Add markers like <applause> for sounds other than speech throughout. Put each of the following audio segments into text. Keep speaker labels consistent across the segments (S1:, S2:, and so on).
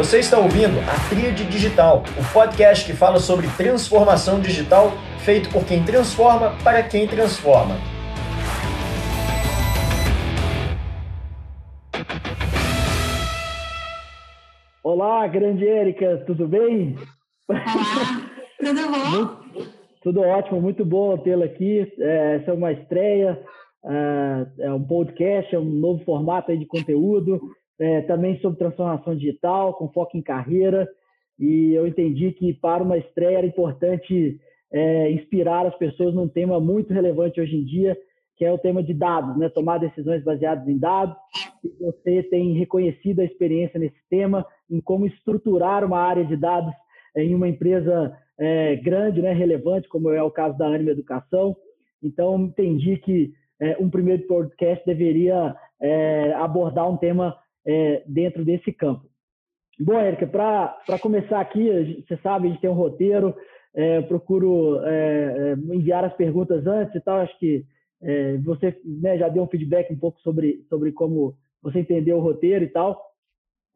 S1: Você está ouvindo a Tríade Digital, o podcast que fala sobre transformação digital feito por quem transforma para quem transforma.
S2: Olá, grande Érica, tudo bem?
S3: Olá, tudo bom?
S2: Muito, tudo ótimo, muito bom tê-la aqui. É, essa é uma estreia, é, é um podcast, é um novo formato de conteúdo é, também sobre transformação digital, com foco em carreira. E eu entendi que para uma estreia era importante é, inspirar as pessoas num tema muito relevante hoje em dia, que é o tema de dados, né? tomar decisões baseadas em dados. E você tem reconhecido a experiência nesse tema, em como estruturar uma área de dados em uma empresa é, grande, né? relevante, como é o caso da Anima Educação. Então, entendi que é, um primeiro podcast deveria é, abordar um tema é, dentro desse campo. Bom, Érica, para começar aqui, você sabe, a gente tem um roteiro, é, procuro é, é, enviar as perguntas antes e tal, acho que é, você né, já deu um feedback um pouco sobre, sobre como você entendeu o roteiro e tal.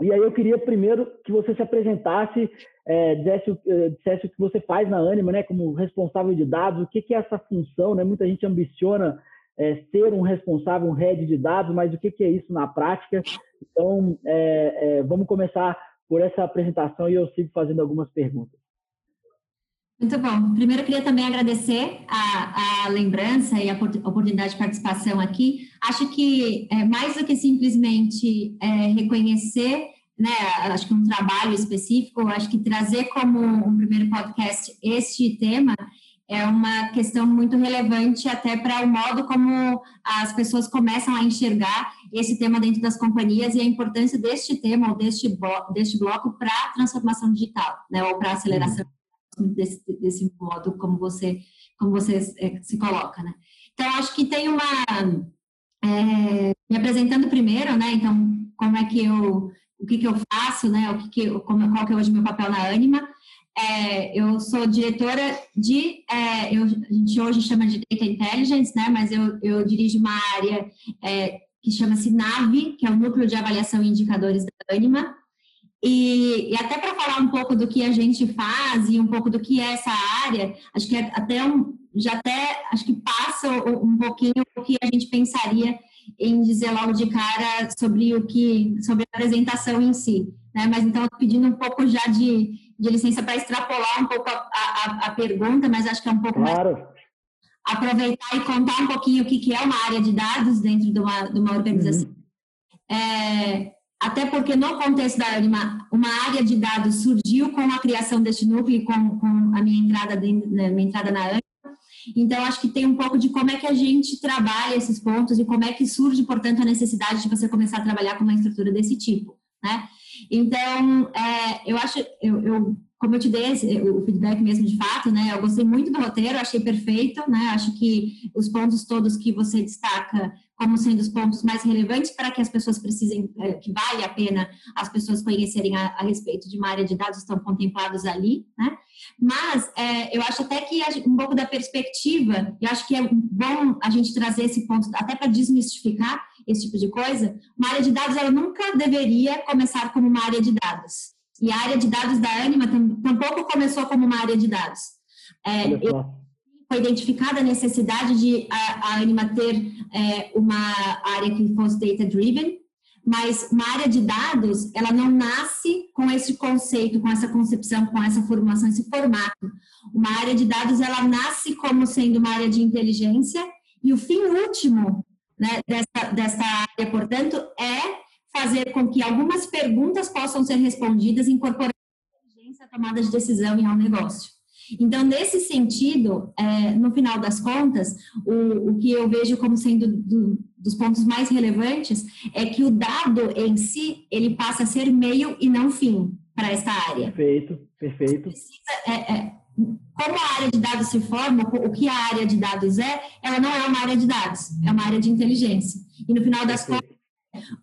S2: E aí eu queria primeiro que você se apresentasse, é, dissesse, é, dissesse, o que você faz na Anima, né, como responsável de dados, o que, que é essa função, né? Muita gente ambiciona é, ser um responsável, um head de dados, mas o que, que é isso na prática? Então, é, é, vamos começar por essa apresentação e eu sigo fazendo algumas perguntas.
S3: Muito bom. Primeiro, eu queria também agradecer a, a lembrança e a oportunidade de participação aqui. Acho que, é, mais do que simplesmente é, reconhecer, né, acho que um trabalho específico, acho que trazer como um primeiro podcast este tema é uma questão muito relevante até para o modo como as pessoas começam a enxergar esse tema dentro das companhias e a importância deste tema ou deste, bloco, deste bloco para a transformação digital, né, ou para a aceleração uhum. desse, desse modo como você, como você é, se coloca, né. Então, acho que tem uma... É, me apresentando primeiro, né, então, como é que eu... O que, que eu faço, né? O que, que como, qual que é hoje meu papel na Anima? É, eu sou diretora de, é, eu, a gente hoje chama de Data Intelligence, né, mas eu, eu dirijo uma área é, que chama-se NAVE, que é o Núcleo de Avaliação e Indicadores da Anima, e, e até para falar um pouco do que a gente faz e um pouco do que é essa área, acho que é até um, já até, acho que passa um pouquinho o que a gente pensaria em dizer logo de cara sobre o que, sobre a apresentação em si, né, mas então pedindo um pouco já de de licença para extrapolar um pouco a, a, a, pergunta, mas acho que é um pouco claro. mais aproveitar e contar um pouquinho o que, que é uma área de dados dentro de uma, de uma organização. Uhum. É, até porque no contexto da Anima, uma área de dados surgiu com a criação deste núcleo e com, com a minha entrada, de, né, minha entrada na Anima. Então, acho que tem um pouco de como é que a gente trabalha esses pontos e como é que surge, portanto, a necessidade de você começar a trabalhar com uma estrutura desse tipo, né? Então, é, eu acho, eu, eu, como eu te dei esse, o feedback mesmo de fato, né? Eu gostei muito do roteiro, achei perfeito, né? Acho que os pontos todos que você destaca como sendo os pontos mais relevantes para que as pessoas precisem, é, que vale a pena as pessoas conhecerem a, a, respeito de uma área de dados estão contemplados ali, né? Mas é, eu acho até que um pouco da perspectiva, eu acho que é bom a gente trazer esse ponto até para desmistificar esse tipo de coisa. Uma área de dados ela nunca deveria começar como uma área de dados. E a área de dados da Anima tampouco começou como uma área de dados. É, foi identificada a necessidade de a, a Anima ter é, uma área que fosse data-driven, mas uma área de dados, ela não nasce com esse conceito, com essa concepção, com essa formulação, esse formato. Uma área de dados, ela nasce como sendo uma área de inteligência e o fim último né, dessa, dessa área, portanto, é fazer com que algumas perguntas possam ser respondidas incorporando a inteligência à tomada de decisão em um negócio. Então, nesse sentido, é, no final das contas, o, o que eu vejo como sendo do, dos pontos mais relevantes é que o dado em si, ele passa a ser meio e não fim para esta área.
S2: Perfeito, perfeito.
S3: Precisa, é, é, como a área de dados se forma, o que a área de dados é, ela não é uma área de dados, é uma área de inteligência. E no final das contas,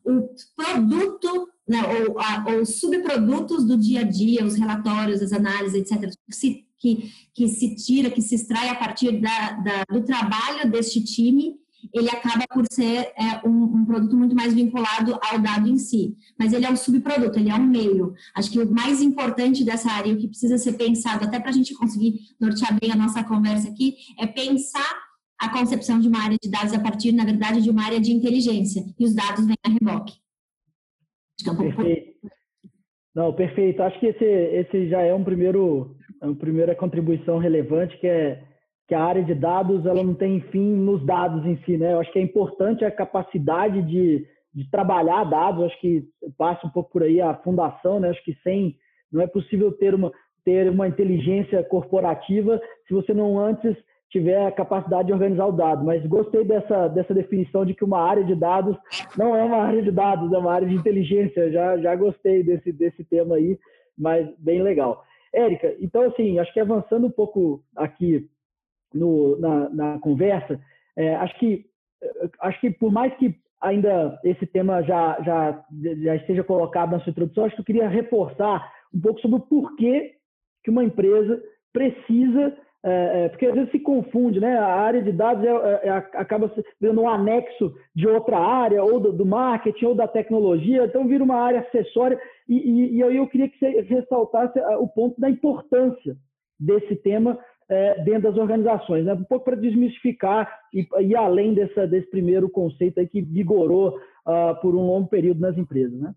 S3: o produto, né, ou, a, ou subprodutos do dia a dia, os relatórios, as análises, etc., que, que se tira, que se extrai a partir da, da, do trabalho deste time, ele acaba por ser é, um, um, produto muito mais vinculado ao dado em si. Mas ele é um subproduto, ele é um meio. Acho que o mais importante dessa área, o que precisa ser pensado, até para a gente conseguir nortear bem a nossa conversa aqui, é pensar a concepção de uma área de dados a partir, na verdade, de uma área de inteligência. E os dados vêm a reboque.
S2: Acho que é um pouco... Perfeito. Não, perfeito. Acho que esse, esse já é um primeiro, uma primeira contribuição relevante, que é que a área de dados ela não tem fim nos dados em si, né? Eu acho que é importante a capacidade de, de trabalhar dados. Eu acho que passa um pouco por aí a fundação, né? Eu acho que sem não é possível ter uma ter uma inteligência corporativa se você não antes tiver a capacidade de organizar o dado. Mas gostei dessa, dessa definição de que uma área de dados não é uma área de dados, é uma área de inteligência. Já, já gostei desse, desse tema aí, mas bem legal. Érica, então assim, acho que avançando um pouco aqui no, na, na conversa, é, acho que acho que por mais que ainda esse tema já, já, já esteja colocado na sua introdução, acho que eu queria reforçar um pouco sobre o porquê que uma empresa precisa, é, é, porque às vezes se confunde, né? A área de dados é, é, é acaba sendo um anexo de outra área, ou do, do, marketing, ou da tecnologia, então vira uma área acessória. E, e, e aí eu queria que você ressaltasse o ponto da importância desse tema é, dentro das organizações, né? um pouco para desmistificar e ir além dessa, desse primeiro conceito aí que vigorou uh, por um longo período nas empresas. Né?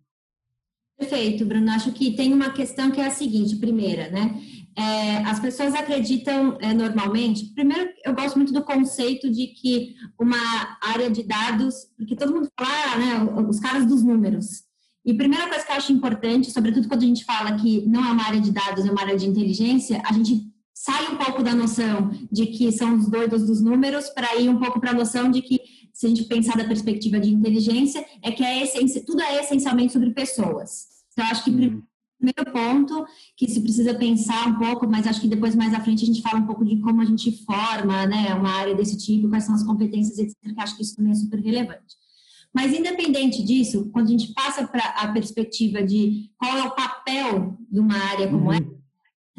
S3: Perfeito, Bruno. Acho que tem uma questão que é a seguinte: primeira, né? É, as pessoas acreditam é, normalmente. Primeiro, eu gosto muito do conceito de que uma área de dados, porque todo mundo fala, ah, né, os caras dos números. E primeira coisa que eu acho importante, sobretudo quando a gente fala que não é uma área de dados, é uma área de inteligência, a gente sai um pouco da noção de que são os doidos dos números para ir um pouco para a noção de que, se a gente pensar da perspectiva de inteligência, é que é essência, tudo é essencialmente sobre pessoas. Então, acho que uhum. Primeiro ponto que se precisa pensar um pouco, mas acho que depois mais à frente a gente fala um pouco de como a gente forma, né, uma área desse tipo, quais são as competências, etc. Que acho que isso também é super relevante. Mas independente disso, quando a gente passa para a perspectiva de qual é o papel de uma área como uhum. essa,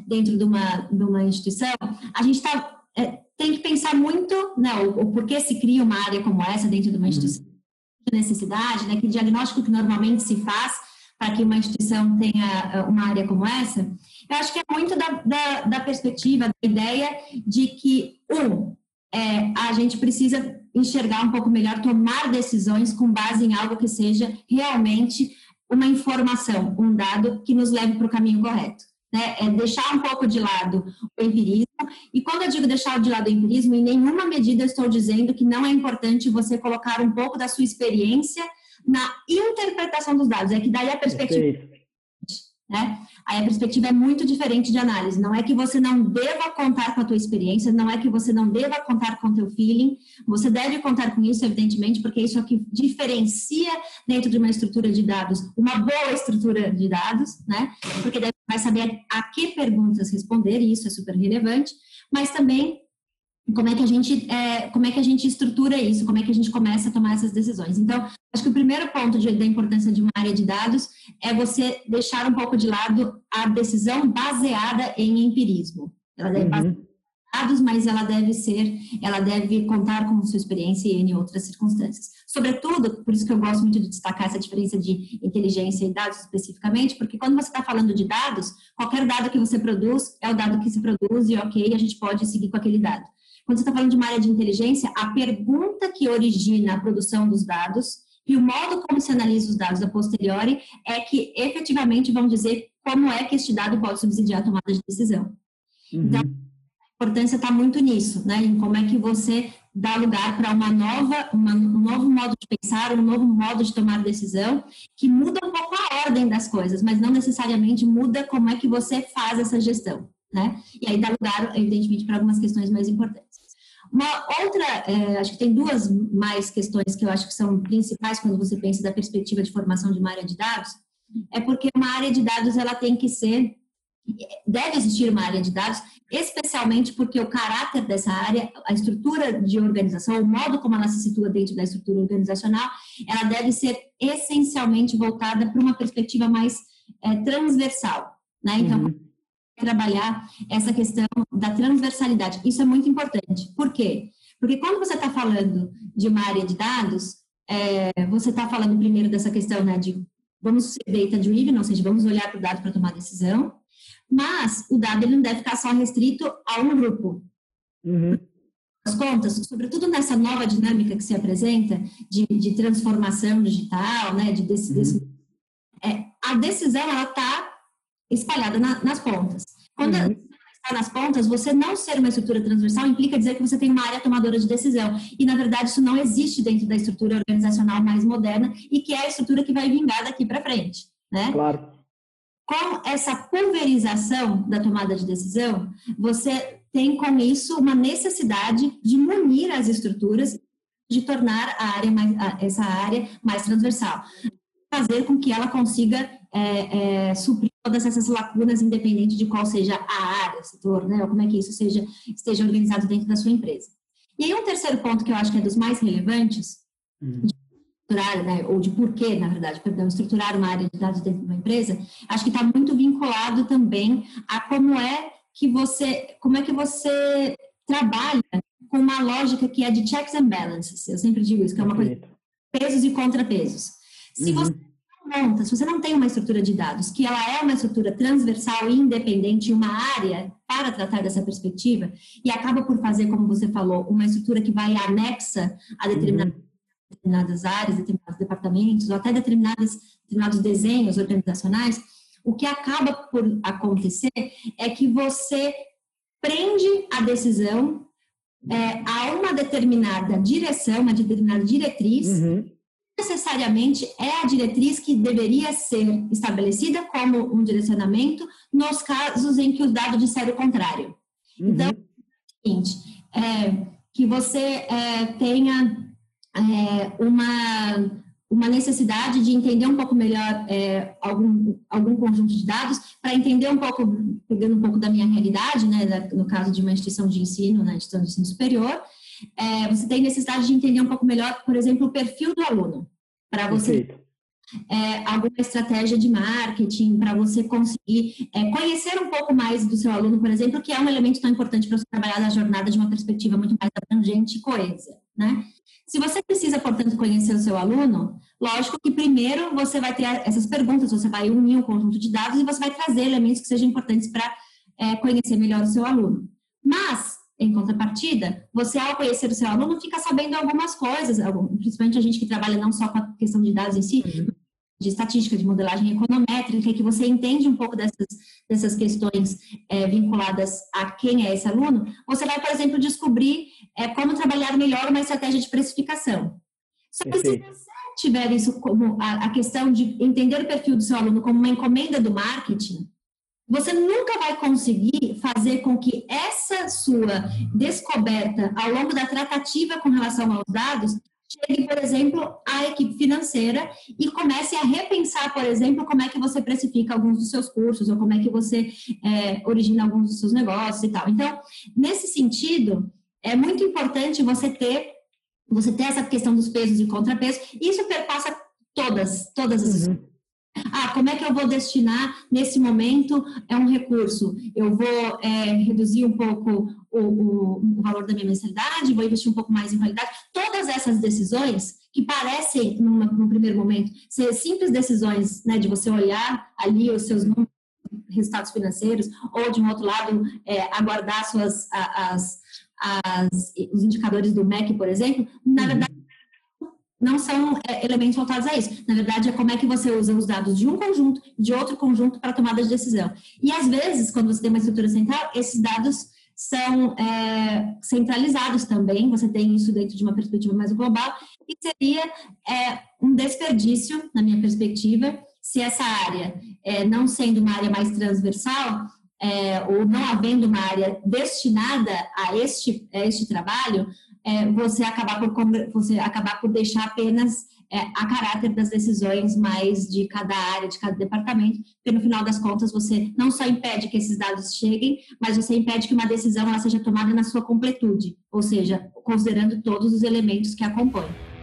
S3: dentro de uma, de uma instituição, a gente tá, é, tem que pensar muito né, o, o porquê se cria uma área como essa dentro de uma uhum. instituição, uhum. necessidade, né, que diagnóstico que normalmente se faz para que uma instituição tenha é, uma área como essa, eu acho que é muito da, da, da perspectiva, da ideia de que, um, é, a gente precisa enxergar um pouco melhor, tomar decisões com base em algo que seja realmente uma informação, um dado que nos leve para o caminho correto né, é deixar um pouco de lado o empirismo. E quando eu digo deixar de lado o empirismo, em nenhuma medida estou dizendo que não é importante você colocar um pouco da sua experiência na interpretação dos dados. É que daí a perspectiva. Né? Aí a perspectiva é muito diferente de análise. Não é que você não deva contar com a tua experiência, não é que você não deva contar com o teu feeling. Você deve contar com isso, evidentemente, porque isso é o que diferencia dentro de uma estrutura de dados uma boa estrutura de dados, né? Porque deve vai saber a que perguntas responder, e isso é super relevante, mas também como é que a gente é, como é que a gente estrutura isso, como é que a gente começa a tomar essas decisões. Então, acho que o primeiro ponto de, da importância de uma área de dados é você deixar um pouco de lado a decisão baseada em empirismo. Ela deve uhum dados, mas ela deve ser, ela deve contar com sua experiência e em outras circunstâncias. Sobretudo, por isso que eu gosto muito de destacar essa diferença de inteligência e dados especificamente, porque quando você está falando de dados, qualquer dado que você produz é o dado que se produz e ok, a gente pode seguir com aquele dado. Quando você está falando de uma área de inteligência, a pergunta que origina a produção dos dados e o modo como se analisa os dados a posteriori é que efetivamente vão dizer como é que este dado pode subsidiar a tomada de decisão. Uhum. Então, importância está muito nisso, né? Em como é que você dá lugar para uma nova, uma, um novo modo de pensar, um novo modo de tomar decisão, que muda um pouco a ordem das coisas, mas não necessariamente muda como é que você faz essa gestão, né? E aí dá lugar, evidentemente, para algumas questões mais importantes. Uma outra, é, acho que tem duas mais questões que eu acho que são principais quando você pensa da perspectiva de formação de uma área de dados, é porque uma área de dados ela tem que ser deve existir uma área de dados, especialmente porque o caráter dessa área, a estrutura de organização, o modo como ela se situa dentro da estrutura organizacional, ela deve ser essencialmente voltada para uma perspectiva mais é, transversal, né? Então, uhum. Trabalhar essa questão da transversalidade, isso é muito importante. Por quê? Porque quando você está falando de uma área de dados, é, você está falando primeiro dessa questão né, de vamos ser data-driven, ou seja, vamos olhar para o dado para tomar decisão, mas o dado ele não deve ficar só restrito a um grupo.
S2: Uhum.
S3: As contas, sobretudo nessa nova dinâmica que se apresenta de, de transformação digital, né, de desse, uhum. desse é, a decisão ela está espalhada na, nas pontas. Quando uhum. está nas pontas, você não ser uma estrutura transversal implica dizer que você tem uma área tomadora de decisão. E, na verdade, isso não existe dentro da estrutura organizacional mais moderna e que é a estrutura que vai vingar daqui para frente. Né?
S2: Claro.
S3: Com essa pulverização da tomada de decisão, você tem com isso uma necessidade de munir as estruturas, de tornar a área mais, essa área mais transversal fazer com que ela consiga é, é, suprir todas essas lacunas, independente de qual seja a área, o setor, né, ou como é que isso seja, esteja organizado dentro da sua empresa. E aí um terceiro ponto que eu acho que é dos mais relevantes, uhum. de estruturar, né, ou de porquê, na verdade, perdão, estruturar uma área de dados dentro de uma empresa, acho que está muito vinculado também a como é que você, como é que você trabalha com uma lógica que é de checks and balances. Eu sempre digo isso, que é uma coisa pesos e contrapesos. Se uhum. você se você não tem uma estrutura de dados, que ela é uma estrutura transversal e independente, uma área para tratar dessa perspectiva, e acaba por fazer, como você falou, uma estrutura que vai anexa a determinadas, uhum. determinadas áreas, determinados departamentos, ou até determinados, determinados desenhos organizacionais, o que acaba por acontecer é que você prende a decisão é, a uma determinada direção, uma determinada diretriz, uhum necessariamente é a diretriz que deveria ser estabelecida como um direcionamento nos casos em que o dado disser o contrário. Uhum. Então, é o seguinte, é, que você é, tenha é, uma, uma necessidade de entender um pouco melhor é, algum, algum conjunto de dados, para entender um pouco, pegando um pouco da minha realidade, né, no caso de uma instituição de ensino, na né, instituição de ensino superior, é, você tem necessidade de entender um pouco melhor, por exemplo, o perfil do aluno, para você é, alguma estratégia de marketing, para você conseguir é, conhecer um pouco mais do seu aluno, por exemplo, que é um elemento tão importante para você trabalhar na jornada de uma perspectiva muito mais abrangente e coesa, né? Se você precisa, portanto, conhecer o seu aluno, lógico que primeiro você vai ter essas perguntas, você vai unir um conjunto de dados e você vai trazer elementos que sejam importantes para é, conhecer melhor o seu aluno. Mas em contrapartida, você, ao conhecer o seu aluno, fica sabendo algumas coisas, principalmente a gente que trabalha não só com a questão de dados em si, uhum. de estatística, de modelagem econométrica, que você entende um pouco dessas, dessas questões é, vinculadas a quem é esse aluno, você vai, por exemplo, descobrir é, como trabalhar melhor uma estratégia de precificação. Só que se você tiver isso como a, a questão de entender o perfil do seu aluno como uma encomenda do marketing, você nunca vai conseguir fazer com que essa sua descoberta ao longo da tratativa com relação aos dados chegue, por exemplo, à equipe financeira e comece a repensar, por exemplo, como é que você precifica alguns dos seus cursos ou como é que você é, origina alguns dos seus negócios e tal. Então, nesse sentido, é muito importante você ter você ter essa questão dos pesos e contrapesos. Isso perpassa todas, todas as uhum ah, como é que eu vou destinar nesse momento é um recurso? Eu vou é, reduzir um pouco o, o, o, valor da minha mensalidade, vou investir um pouco mais em qualidade. Todas essas decisões que parecem, numa, num primeiro momento, ser simples decisões, né, de você olhar ali os seus números, resultados financeiros, ou de um outro lado, é, aguardar suas, as, as, os indicadores do MEC, por exemplo, na uhum. verdade, não são é, elementos voltados a isso. Na verdade, é como é que você usa os dados de um conjunto, de outro conjunto para tomada de decisão. E às vezes, quando você tem uma estrutura central, esses dados são é, centralizados também, você tem isso dentro de uma perspectiva mais global, e seria é, um desperdício, na minha perspectiva, se essa área, é, não sendo uma área mais transversal, é, ou não havendo uma área destinada a este, a este trabalho, é, você, acabar por, você acabar por deixar apenas é, a caráter das decisões mais de cada área, de cada departamento, porque no final das contas você não só impede que esses dados cheguem, mas você impede que uma decisão ela seja tomada na sua completude, ou seja, considerando todos os elementos que a compõem.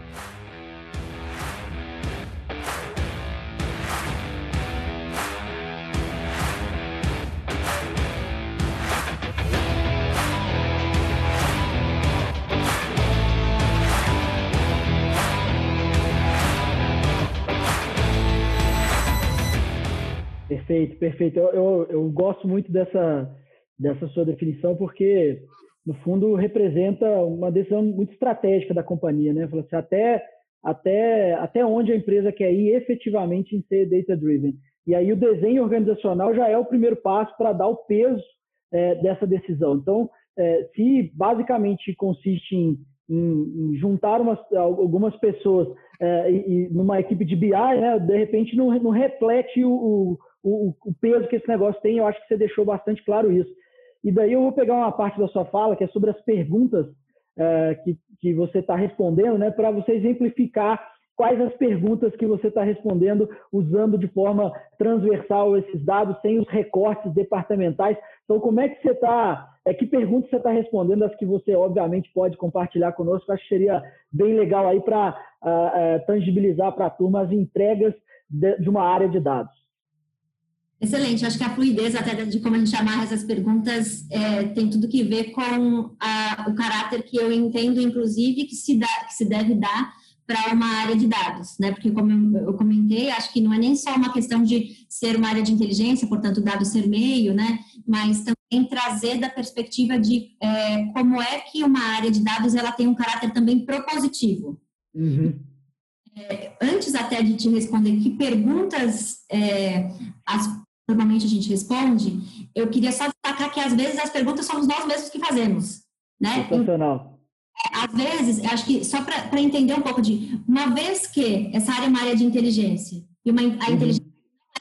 S2: Perfeito, perfeito. Eu, eu, eu, gosto muito dessa, dessa sua definição, porque, no fundo, representa uma decisão muito estratégica da companhia, né? Assim, até, até, até onde a empresa quer ir efetivamente em ser data-driven. E aí o desenho organizacional já é o primeiro passo para dar o peso é, dessa decisão. Então, é, se basicamente consiste em, em, em juntar umas, algumas pessoas é, e, numa equipe de BI, né, de repente não, não reflete o, o, o, peso que esse negócio tem. Eu acho que você deixou bastante claro isso. E daí eu vou pegar uma parte da sua fala que é sobre as perguntas é, que, que você está respondendo, né, para você exemplificar quais as perguntas que você está respondendo usando de forma transversal esses dados, sem os recortes departamentais. Então, como é que você está, é, que perguntas você está respondendo, as que você, obviamente, pode compartilhar conosco, acho que seria bem legal aí para uh, uh, tangibilizar para a turma as entregas de, de uma área de dados.
S3: Excelente, acho que a fluidez até de como a gente amarra essas perguntas é, tem tudo que ver com a, o caráter que eu entendo, inclusive, que se, dá, que se deve dar para uma área de dados, né? Porque como eu comentei, acho que não é nem só uma questão de ser uma área de inteligência, portanto, dados ser meio, né? Mas também trazer da perspectiva de é, como é que uma área de dados ela tem um caráter também propositivo. Uhum. É, antes até de te responder que perguntas é, as, normalmente a gente responde, eu queria só destacar que às vezes as perguntas somos nós mesmos que fazemos, né?
S2: Sensacional
S3: às vezes, acho que só para entender um pouco de, uma vez que essa área é uma área de inteligência, e uma, a uhum. inteligência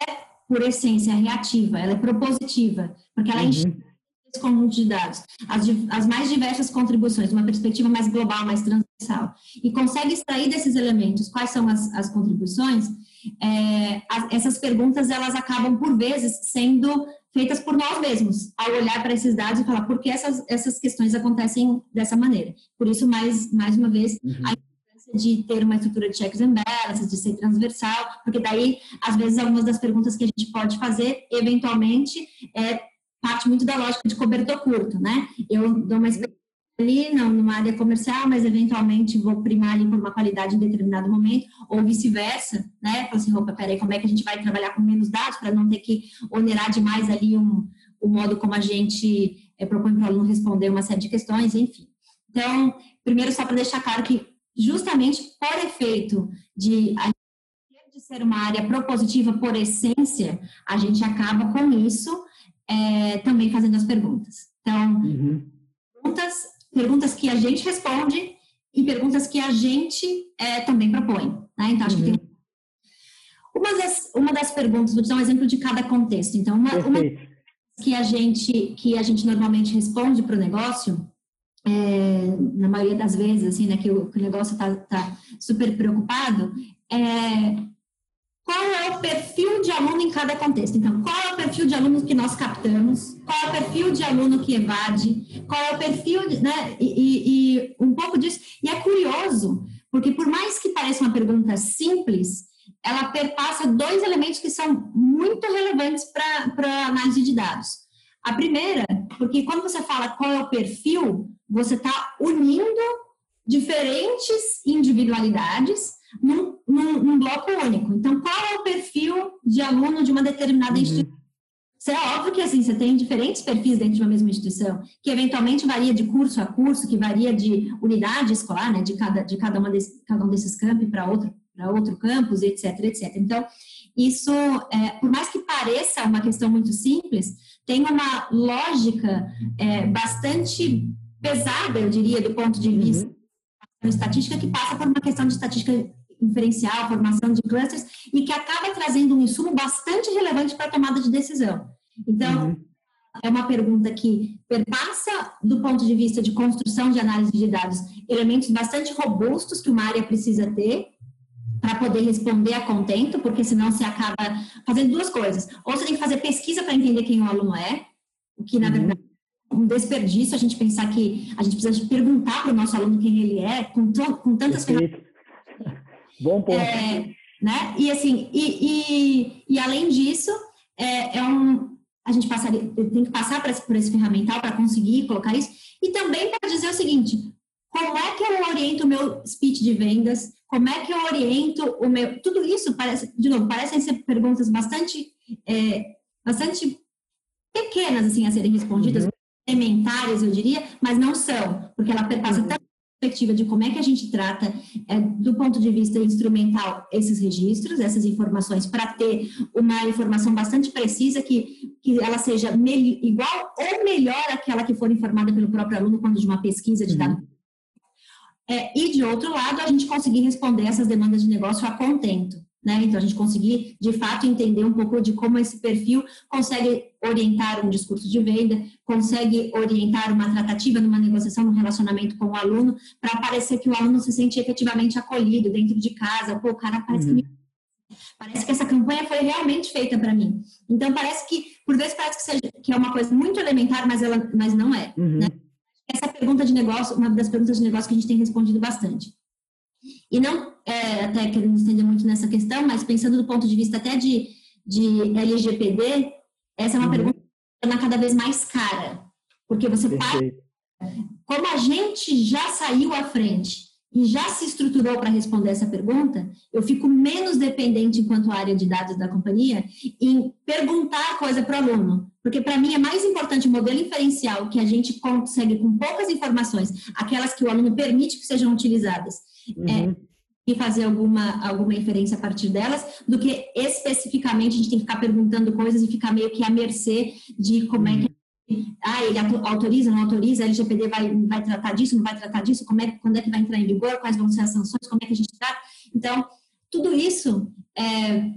S3: é, por essência, reativa, ela é propositiva, porque ela uhum. enxerga esse conjunto de dados, as, as mais diversas contribuições, uma perspectiva mais global, mais transversal, e consegue extrair desses elementos quais são as, as contribuições, é, as, essas perguntas, elas acabam, por vezes, sendo feitas por nós mesmos, ao olhar para esses dados e falar por que essas, essas questões acontecem dessa maneira. Por isso, mais, mais uma vez, uhum. a importância de ter uma estrutura de checks and balances, de ser transversal, porque daí, às vezes, algumas das perguntas que a gente pode fazer, eventualmente, é parte muito da lógica de cobertor curto, né? Eu dou uma experiência ali não, numa área comercial, mas eventualmente vou primar ali por uma qualidade em determinado momento, ou vice-versa, né? Falar assim, opa, peraí, como é que a gente vai trabalhar com menos dados para não ter que onerar demais ali um, o modo como a gente é, propõe para o aluno responder uma série de questões, enfim. Então, primeiro, só para deixar claro que, justamente por efeito de, de ser uma área propositiva por essência, a gente acaba com isso é, também fazendo as perguntas. Então, uhum. perguntas perguntas que a gente responde e perguntas que a gente é, também propõe. Né? Então, acho uhum. que tem uma das, uma das perguntas, vou te dar um exemplo de cada contexto. Então, uma, uma que a gente que a gente normalmente responde para o negócio, é, na maioria das vezes, assim, né, que o, que o negócio está tá super preocupado, é qual é o perfil de aluno em cada contexto. Então, qual perfil de aluno que nós captamos, qual é o perfil de aluno que evade, qual é o perfil, de, né, e, e, e um pouco disso. E é curioso, porque por mais que pareça uma pergunta simples, ela perpassa dois elementos que são muito relevantes para a análise de dados. A primeira, porque quando você fala qual é o perfil, você está unindo diferentes individualidades num, num, num, bloco único. Então, qual é o perfil de aluno de uma determinada uhum. instituição? É óbvio que assim, você tem diferentes perfis dentro de uma mesma instituição, que eventualmente varia de curso a curso, que varia de unidade escolar, né, de cada, de cada, uma desse, cada um desses campos para outro, para outro campus, etc, etc. Então, isso, é, por mais que pareça uma questão muito simples, tem uma lógica é, bastante pesada, eu diria, do ponto de vista uhum. estatística, que passa por uma questão de estatística inferencial, formação de clusters, e que acaba trazendo um insumo bastante relevante para a tomada de decisão. Então, uhum. é uma pergunta que perpassa, do ponto de vista de construção de análise de dados, elementos bastante robustos que uma área precisa ter para poder responder a contento, porque senão você acaba fazendo duas coisas. Ou você tem que fazer pesquisa para entender quem o aluno é, o que, na uhum. verdade, um desperdício a gente pensar que a gente precisa perguntar para o nosso aluno quem ele é, com, com tantas ferramentas
S2: Bom ponto.
S3: É, né? E assim, e, e, e além disso, é, é, um, a gente passaria, tem que passar por esse, por esse ferramental para conseguir colocar isso. E também para dizer o seguinte: como é que eu oriento o meu speech de vendas? Como é que eu oriento o meu. Tudo isso parece, de novo, parecem ser perguntas bastante é, bastante pequenas assim a serem respondidas, uhum. elementares, eu diria, mas não são, porque ela perpassa uhum. Perspectiva de como é que a gente trata, é, do ponto de vista instrumental, esses registros, essas informações, para ter uma informação bastante precisa, que, que ela seja igual ou melhor àquela que for informada pelo próprio aluno quando de uma pesquisa de dados. Uhum. É, e, de outro lado, a gente conseguir responder essas demandas de negócio a contento. Né? Então, a gente conseguir, de fato, entender um pouco de como esse perfil consegue orientar um discurso de venda, consegue orientar uma tratativa numa negociação, num relacionamento com o aluno, para parecer que o aluno se sente efetivamente acolhido dentro de casa. Pô, o cara parece uhum. que me Parece que essa campanha foi realmente feita para mim. Então, parece que, por vezes, parece que, seja, que é uma coisa muito elementar, mas, ela, mas não é. Uhum. Né? Essa pergunta de negócio, uma das perguntas de negócio que a gente tem respondido bastante. E não, é, até querendo estender muito nessa questão, mas pensando do ponto de vista até de, de LGPD, essa é uma uhum. pergunta que é cada vez mais cara. Porque você Perfeito. Como a gente já saiu à frente e já se estruturou para responder essa pergunta, eu fico menos dependente, enquanto área de dados da companhia, em perguntar coisa para o aluno. Porque, para mim, é mais importante o modelo inferencial que a gente consegue com poucas informações, aquelas que o aluno permite que sejam utilizadas, é, uhum. é, e fazer alguma, alguma inferência a partir delas, do que especificamente a gente tem que ficar perguntando coisas e ficar meio que à mercê de como é que ah, ele autoriza, não autoriza, a LGPD vai, vai tratar disso, não vai tratar disso, como é, quando é que vai entrar em vigor, quais vão ser as sanções, como é que a gente trata. Então, tudo isso é,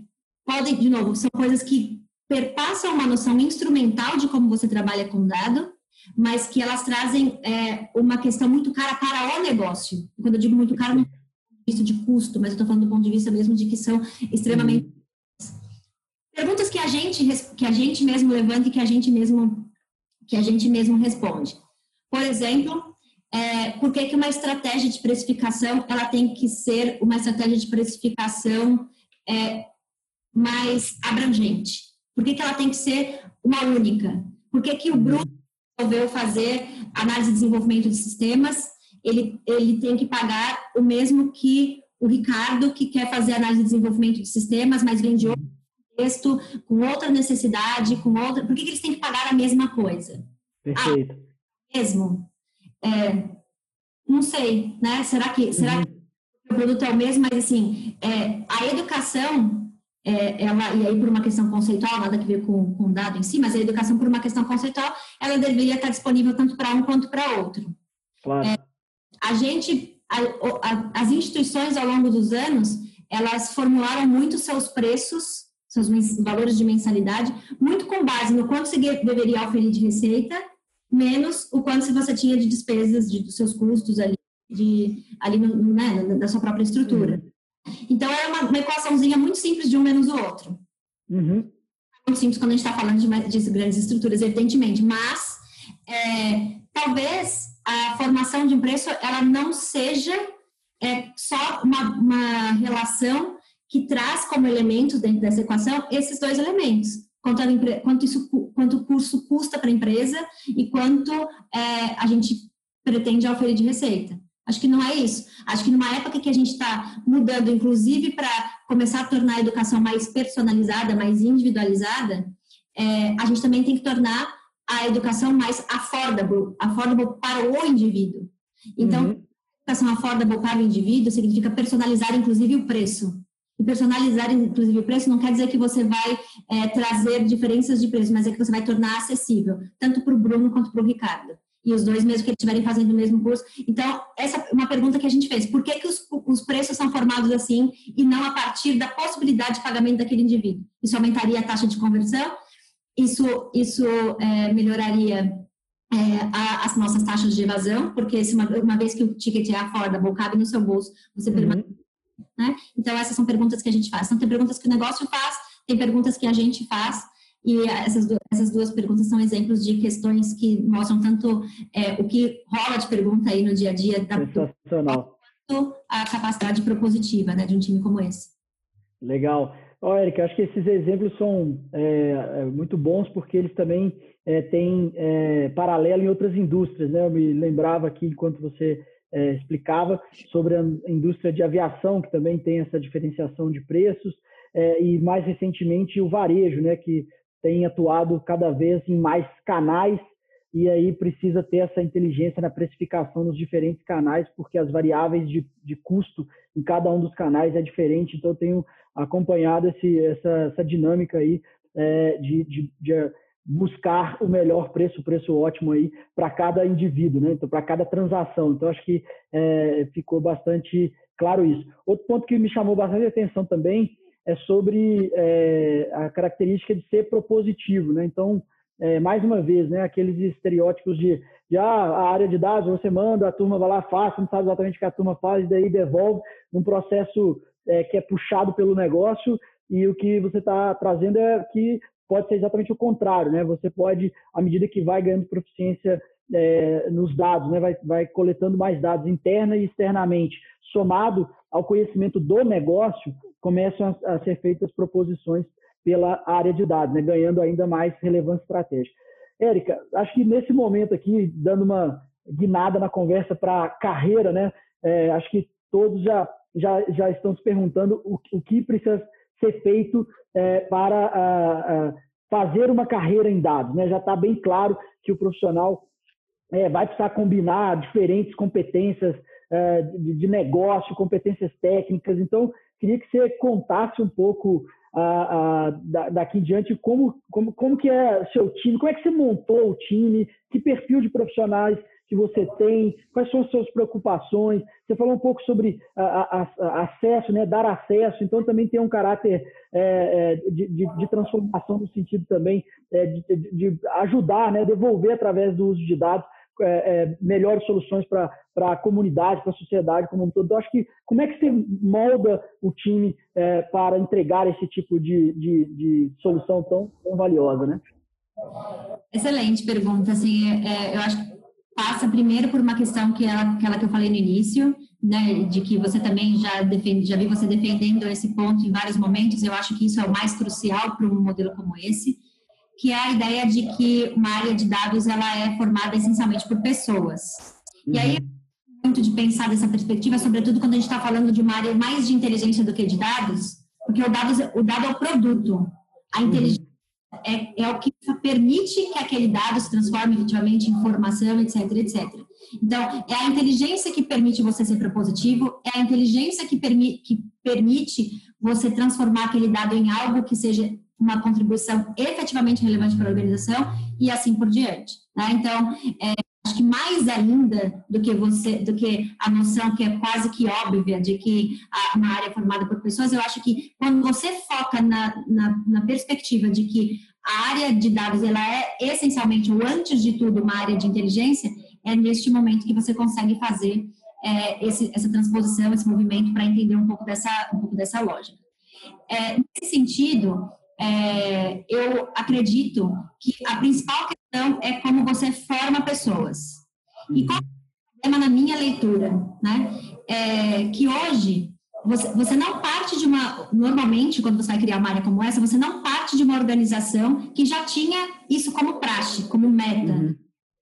S3: podem, de novo, são coisas que perpassam uma noção instrumental de como você trabalha com dado, mas que elas trazem é, uma questão muito cara para o negócio. Quando eu digo muito caro, não do ponto de vista de custo, mas eu estou falando do ponto de vista mesmo de que são extremamente. Perguntas que a gente, que a gente mesmo levanta e que a gente mesmo, que a gente mesmo responde. Por exemplo, é, por que, que uma estratégia de precificação ela tem que ser uma estratégia de precificação é, mais abrangente? Por que, que ela tem que ser uma única? Por que, que o Bruno resolveu fazer análise de desenvolvimento de sistemas, ele, ele tem que pagar o mesmo que o Ricardo, que quer fazer análise de desenvolvimento de sistemas, mas vem de outro contexto, com outra necessidade, com outra. Por que, que eles têm que pagar a mesma coisa?
S2: Perfeito.
S3: Ah, mesmo? É, não sei, né? Será que, será uhum. que o produto é o mesmo? Mas, assim, é, a educação é, ela, e aí por uma questão conceitual, nada a ver com, com dado em si, mas a educação por uma questão conceitual, ela deveria estar disponível tanto para um quanto para outro.
S2: Claro. É,
S3: a gente, a, a, as instituições ao longo dos anos, elas formularam muito seus preços, seus valores de mensalidade, muito com base no quanto você deveria oferir de receita, menos o quanto você tinha de despesas, de, dos seus custos ali, de, ali no, né, da sua própria estrutura. Uhum. Então, é uma, uma equaçãozinha muito simples de um menos o outro.
S2: Uhum.
S3: Muito simples quando a gente está falando de, de, grandes estruturas, evidentemente, mas é, talvez a formação de um preço ela não seja é, só uma, uma relação que traz como elementos dentro dessa equação esses dois elementos. Quanto, a, quanto, isso, quanto o curso custa para a empresa e quanto é, a gente pretende oferecer de receita. Acho que não é isso. Acho que numa época que a gente está mudando, inclusive para começar a tornar a educação mais personalizada, mais individualizada, é, a gente também tem que tornar a educação mais affordable, affordable para o indivíduo. Então, uhum. educação affordable para o indivíduo significa personalizar, inclusive, o preço. E personalizar, inclusive, o preço não quer dizer que você vai é, trazer diferenças de preço, mas é que você vai tornar acessível, tanto para o Bruno quanto para o Ricardo e os dois mesmo que estiverem fazendo o mesmo curso. Então, essa é uma pergunta que a gente fez. Por que, que os, os preços são formados assim e não a partir da possibilidade de pagamento daquele indivíduo? Isso aumentaria a taxa de conversão, isso, isso é, melhoraria é, a, as nossas taxas de evasão, porque se uma, uma, vez que o ticket é affordable, cabe no seu bolso, você uhum. permanece. Né? Então, essas são perguntas que a gente faz. Então, tem perguntas que o negócio faz, tem perguntas que a gente faz, e essas duas, essas duas perguntas são exemplos de questões que mostram tanto é, o que rola de pergunta aí no dia a dia da quanto a capacidade propositiva né, de um time como esse.
S2: Legal. Ó, Erika, acho que esses exemplos são é, é, muito bons porque eles também é, têm é, paralelo em outras indústrias. Né? Eu me lembrava aqui, enquanto você é, explicava, sobre a indústria de aviação, que também tem essa diferenciação de preços. é, e mais recentemente o varejo, né, que tem atuado cada vez em mais canais e aí precisa ter essa inteligência na precificação nos diferentes canais, porque as variáveis de, de custo em cada um dos canais é diferente. Então, eu tenho acompanhado esse, essa, essa dinâmica aí é, de, de, de, buscar o melhor preço, preço ótimo aí para cada indivíduo, né? Então, para cada transação. Então, acho que é, ficou bastante claro isso. Outro ponto que me chamou bastante atenção também é sobre é, a característica de ser propositivo, né? Então, é, mais uma vez, né, aqueles estereótipos de, de ah, a área de dados, você manda, a turma vai lá, faz, não sabe exatamente o que a turma faz, e daí devolve num processo é, que é puxado pelo negócio, e o que você está trazendo é que pode ser exatamente o contrário, né? Você pode, à medida que vai ganhando proficiência é, nos dados, né? vai, vai coletando mais dados interna e externamente, somado ao conhecimento do negócio, começam a, a ser feitas proposições pela área de dados, né? ganhando ainda mais relevância estratégica. Érica, acho que nesse momento aqui, dando uma guinada na conversa para carreira, né? É, acho que todos já, já, já estão se perguntando o, o que precisa ser feito é, para a, a fazer uma carreira em dados. Né? Já está bem claro que o profissional é, vai precisar combinar diferentes competências é, de, de, negócio, competências técnicas. Então, queria que você contasse um pouco a, a, daqui em diante como, como, como que é seu time, como é que você montou o time, que perfil de profissionais que você tem, quais são as suas preocupações. Você falou um pouco sobre a, a, a acesso, né, dar acesso, então também tem um caráter é, é de, de, de, transformação no sentido também é, de, de, ajudar, né, devolver através do uso de dados é, é, melhores soluções para a comunidade, para a sociedade como um todo. Eu acho que como é que você molda o time é, para entregar esse tipo de, solução tão, tão, valiosa, né?
S3: Excelente pergunta. Assim, eu acho que passa primeiro por uma questão que é aquela que eu falei no início, né, de que você também já defende, já vi você defendendo esse ponto em vários momentos. Eu acho que isso é o mais crucial para um modelo como esse que é a ideia de que uma área de dados ela é formada essencialmente por pessoas. Uhum. E aí, uhum. muito de pensar dessa perspectiva, sobretudo quando a gente está falando de uma área mais de inteligência do que de dados, porque o dado, o dado é o produto, a inteligência. É, é o que permite que aquele dado se transforme efetivamente em informação, etc, etc. Então, é a inteligência que permite você ser propositivo, é a inteligência que, permi que permite você transformar aquele dado em algo que seja uma contribuição efetivamente relevante para a organização e assim por diante. Né? Então, é, acho que mais ainda do que você, do que a noção que é quase que óbvia de que uma área é formada por pessoas, eu acho que quando você foca na, na, na perspectiva de que a área de dados ela é essencialmente ou antes de tudo uma área de inteligência, é neste momento que você consegue fazer é, esse, essa transposição, esse movimento para entender um pouco dessa, um pouco dessa lógica. É, nesse sentido, é, eu acredito que a principal questão é como você forma pessoas. E qual é o problema na minha leitura? Né? É, que hoje você, você não parte de uma. Normalmente, quando você vai criar uma área como essa, você não parte de uma organização que já tinha isso como praxe, como meta. Uhum.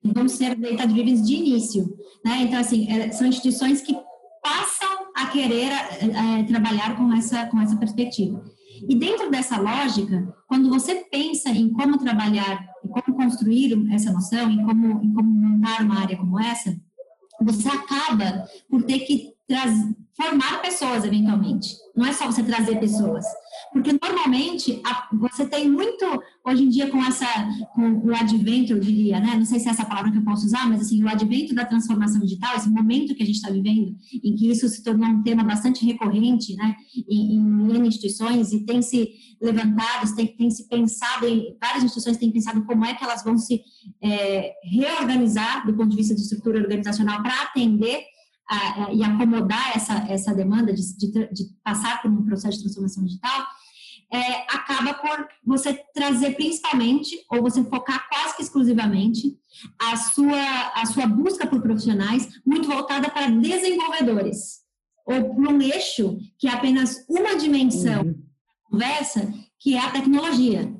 S3: Vamos ser data-driven de início. Né? Então, assim, é, são instituições que passam a querer é, trabalhar com essa, com essa perspectiva. E dentro dessa lógica, quando você pensa em como trabalhar, em como construir essa noção, em como, em como montar uma área como essa, você acaba por ter que formar pessoas eventualmente. Não é só você trazer pessoas. Porque normalmente a, você tem muito, hoje em dia, com essa, com o advento, eu diria, né? Não sei se é essa palavra que eu posso usar, mas assim, o advento da transformação digital, esse momento que a gente está vivendo, em que isso se tornou um tema bastante recorrente, né? Em, em instituições e tem se levantado, tem, tem se pensado, em, várias instituições têm pensado como é que elas vão se é, reorganizar do ponto de vista de estrutura organizacional para atender a, a, e acomodar essa, essa demanda de, de, de, passar por um processo de transformação digital, é, acaba por você trazer principalmente, ou você focar quase que exclusivamente, a sua, a sua busca por profissionais muito voltada para desenvolvedores, ou para um eixo que é apenas uma dimensão uhum. conversa, que é a tecnologia.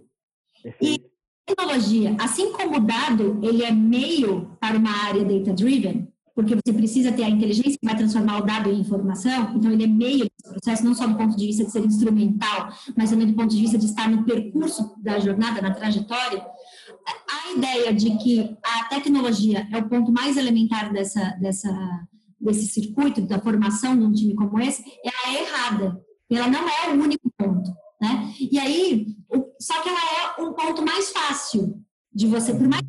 S3: E tecnologia, assim como o dado, ele é meio para uma área data-driven, porque você precisa ter a inteligência que vai transformar o dado em informação, então ele é meio desse processo, não só do ponto de vista de ser instrumental, mas também do ponto de vista de estar no percurso da jornada, na trajetória. A ideia de que a tecnologia é o ponto mais elementar dessa, dessa, desse circuito, da formação de um time como esse, ela é errada. Ela não é o único ponto. Né? E aí, só que ela é um ponto mais fácil de você, por mais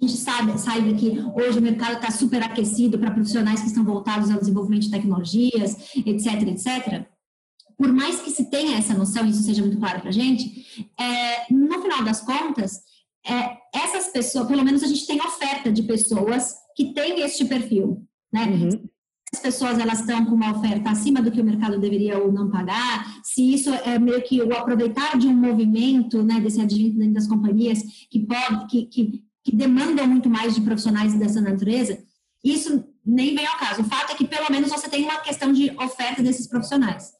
S3: a gente sabe, saiba que hoje o mercado está super aquecido para profissionais que estão voltados ao desenvolvimento de tecnologias, etc, etc. Por mais que se tenha essa noção, isso seja muito claro para a gente, é, no final das contas, é, essas pessoas, pelo menos a gente tem oferta de pessoas que têm este perfil, né? Uhum as pessoas elas estão com uma oferta acima do que o mercado deveria ou não pagar, se isso é meio que o aproveitar de um movimento, né, desse advento dentro das companhias que pode, que, que, que demandam muito mais de profissionais dessa natureza, isso nem vem ao caso. O fato é que pelo menos você tem uma questão de oferta desses profissionais.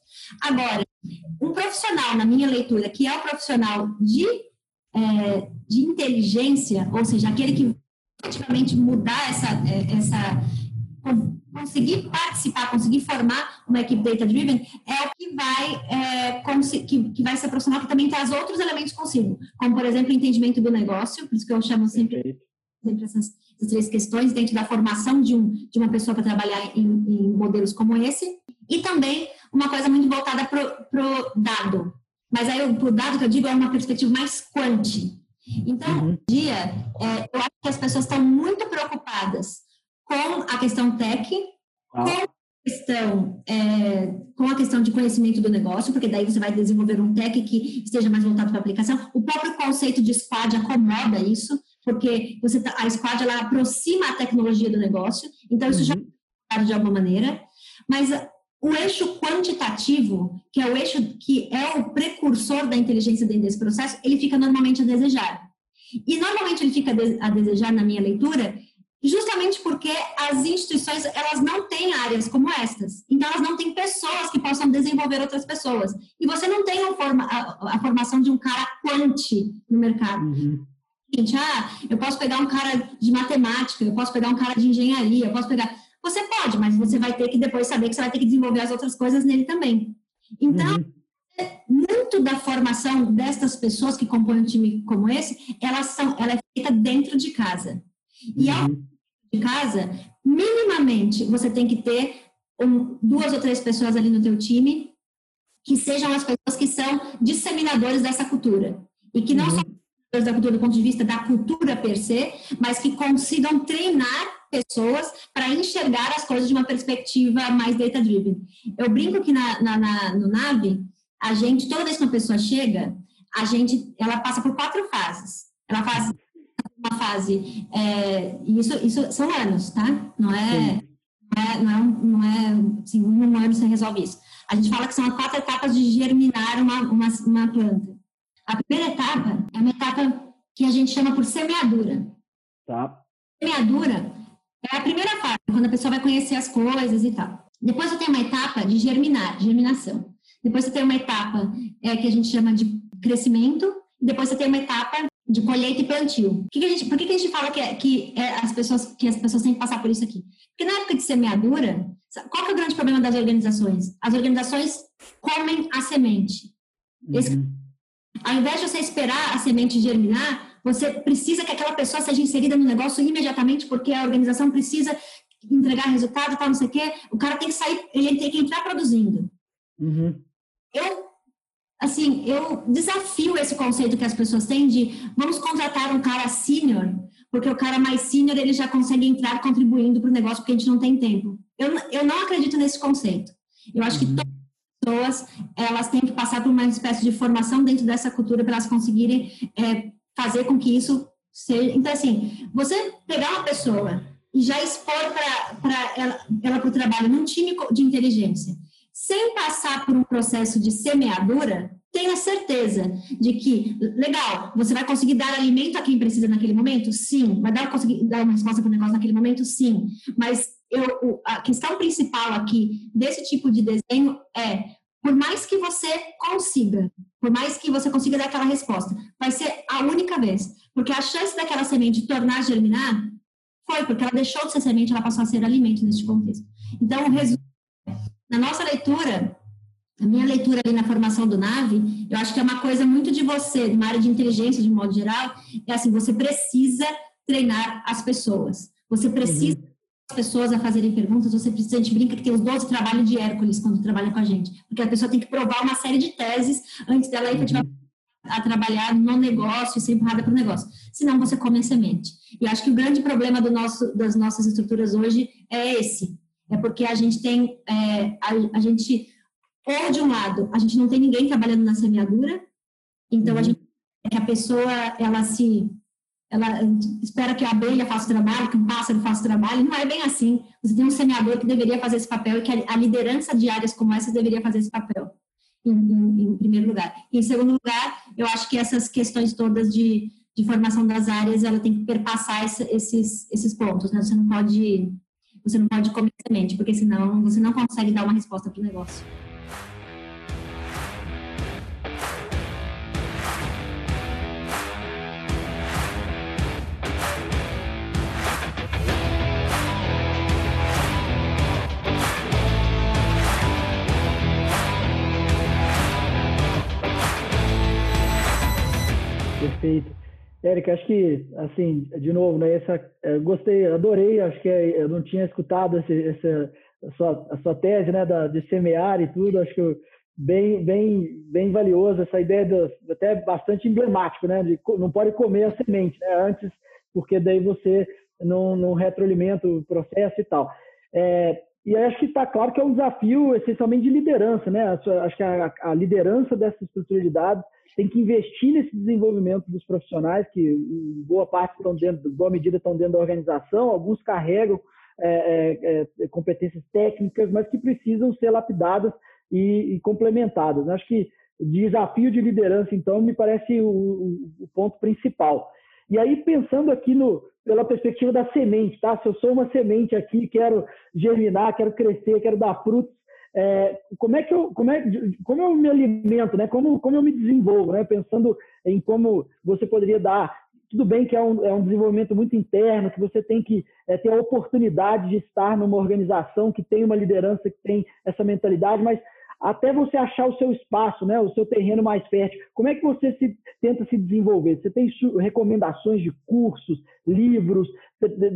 S3: Agora, um profissional, na minha leitura, que é o profissional de, é, de inteligência, ou seja, aquele que efetivamente mudar essa, é, essa conseguir participar, conseguir formar uma equipe data-driven é o que vai, é, que, que vai ser profissional que também traz outros elementos consigo, como, por exemplo, o entendimento do negócio, por isso que eu chamo sempre, sempre essas, essas três questões dentro da formação de, um, de uma pessoa para trabalhar em, em, modelos como esse, e também uma coisa muito voltada para o dado. Mas aí, o dado que eu digo é uma perspectiva mais quanti. Então, uhum. dia, é, eu acho que as pessoas estão muito preocupadas com a questão tech, ah. com questão, é, com a questão de conhecimento do negócio, porque daí você vai desenvolver um tech que esteja mais voltado para a aplicação. O próprio conceito de squad acomoda isso, porque você tá, a squad ela aproxima a tecnologia do negócio, então isso uhum. já de alguma maneira. Mas o eixo quantitativo, que é o eixo que é o precursor da inteligência dentro desse processo, ele fica normalmente a desejar. E normalmente ele fica a desejar, na minha leitura, justamente porque as instituições elas não têm áreas como estas. Então elas não têm pessoas que possam desenvolver outras pessoas. E você não tem a, forma, a, a formação de um cara quante no mercado. Uhum. Gente, ah, eu posso pegar um cara de matemática, eu posso pegar um cara de engenharia, eu posso pegar. Você pode, mas você vai ter que depois saber que você vai ter que desenvolver as outras coisas nele também. Então, uhum. muito da formação destas pessoas que compõem um time como esse, elas são, ela é feita dentro de casa. E uhum de casa, minimamente você tem que ter um, duas ou três pessoas ali no teu time que sejam as pessoas que são disseminadores dessa cultura. E que não uhum. são da cultura do ponto de vista da cultura per se, mas que consigam treinar pessoas para enxergar as coisas de uma perspectiva mais data-driven. Eu brinco que na, na, na, no NAVE, a gente, toda vez que uma pessoa chega, a gente, ela passa por quatro fases. Ela faz uma fase, é, isso, isso são anos, tá? Não é, não é, não é, não é assim, um ano você resolve isso. A gente fala que são as quatro etapas de germinar uma, uma, uma planta. A primeira etapa é uma etapa que a gente chama por semeadura.
S2: Tá.
S3: Semeadura é a primeira fase, quando a pessoa vai conhecer as coisas e tal. Depois você tem uma etapa de germinar, germinação. Depois você tem uma etapa é, que a gente chama de crescimento. Depois você tem uma etapa de colheita e plantio. Que que gente, por que, que, a gente fala que, é, que, é as pessoas, que as pessoas têm que passar por isso aqui? Porque na época de semeadura, qual é o grande problema das organizações? As organizações comem a semente. Uhum. Esse, ao invés de você esperar a semente germinar, você precisa que aquela pessoa seja inserida no negócio imediatamente, porque a organização precisa entregar resultado, tal, não sei o quê. O cara tem que sair, ele tem que entrar produzindo.
S2: Uhum.
S3: Eu assim, eu desafio esse conceito que as pessoas têm de vamos contratar um cara sênior, porque o cara mais sênior ele já consegue entrar contribuindo para o negócio porque a gente não tem tempo. Eu, eu não acredito nesse conceito. Eu acho que uhum. todas as pessoas elas têm que passar por uma espécie de formação dentro dessa cultura para elas conseguirem é, fazer com que isso seja. Então, assim, você pegar uma pessoa e já expor para ela, ela para o trabalho num time de inteligência sem passar por um processo de semeadura, tenha certeza de que, legal, você vai conseguir dar alimento a quem precisa naquele momento? Sim. Vai dar, conseguir dar uma resposta para o negócio naquele momento? Sim. Mas eu, a questão principal aqui desse tipo de desenho é, por mais que você consiga, por mais que você consiga dar aquela resposta, vai ser a única vez. Porque a chance daquela semente tornar germinar foi, porque ela deixou de ser semente, ela passou a ser alimento neste contexto. Então, o resumo, na nossa leitura, a minha leitura ali na formação do NAVE, eu acho que é uma coisa muito de você, uma área de inteligência de modo geral, é assim, você precisa treinar as pessoas. Você precisa uhum. as pessoas a fazerem perguntas, você precisa, a gente brinca que tem os 12 trabalhos de Hércules quando trabalha com a gente, porque a pessoa tem que provar uma série de teses antes dela efetivamente uhum a trabalhar no negócio e ser empurrada para o negócio. Senão você come a semente. E acho que o grande problema do nosso, das nossas estruturas hoje é esse. É porque a gente tem, é, a, a, gente, ou de um lado, a gente não tem ninguém trabalhando na semeadura, então uhum. a gente, que a pessoa, ela se, ela espera que a abelha faça o trabalho, que o pássaro faça o trabalho, não é bem assim. Você tem um semeador que deveria fazer esse papel e que a, a liderança de áreas como essa deveria fazer esse papel em, em, em, primeiro lugar. E, em segundo lugar, eu acho que essas questões todas de, de formação das áreas, ela tem que perpassar esse, esses, esses pontos, né? Você não pode você não pode comer semente, porque senão você não consegue dar uma resposta para o negócio.
S2: Perfeito. Érica, acho que, assim, de novo, né, essa, é, gostei, adorei, acho que é, eu não tinha escutado esse, essa, a, sua, a sua tese, né, da, de semear e tudo, acho que bem, bem, bem valioso, essa ideia do, até bastante emblemático, né, de não pode comer a semente, né, antes, porque daí você não, não retroalimenta o processo e tal. É, e acho que está claro que é um desafio essencialmente de liderança, né, acho que a, a liderança dessa estrutura de dados tem que investir nesse desenvolvimento dos profissionais, que em boa parte estão dentro, boa medida estão dentro da organização, alguns carregam é, é, é, competências técnicas, mas que precisam ser lapidadas e, e complementadas. Acho que desafio de liderança, então, me parece o, o, ponto principal. E aí, pensando aqui no, pela perspectiva da semente, tá? Se eu sou uma semente aqui, quero germinar, quero crescer, quero dar frutos, é, como é que eu como, é, como eu me alimento, né? Como, como eu me desenvolvo, né? Pensando em como você poderia dar. Tudo bem que é um, é um desenvolvimento muito interno, que você tem que é, ter a oportunidade de estar numa organização que tem uma liderança que tem essa mentalidade, mas até você achar o seu espaço, né, o seu terreno mais fértil. Como é que você se, tenta se desenvolver? Você tem recomendações de cursos, livros,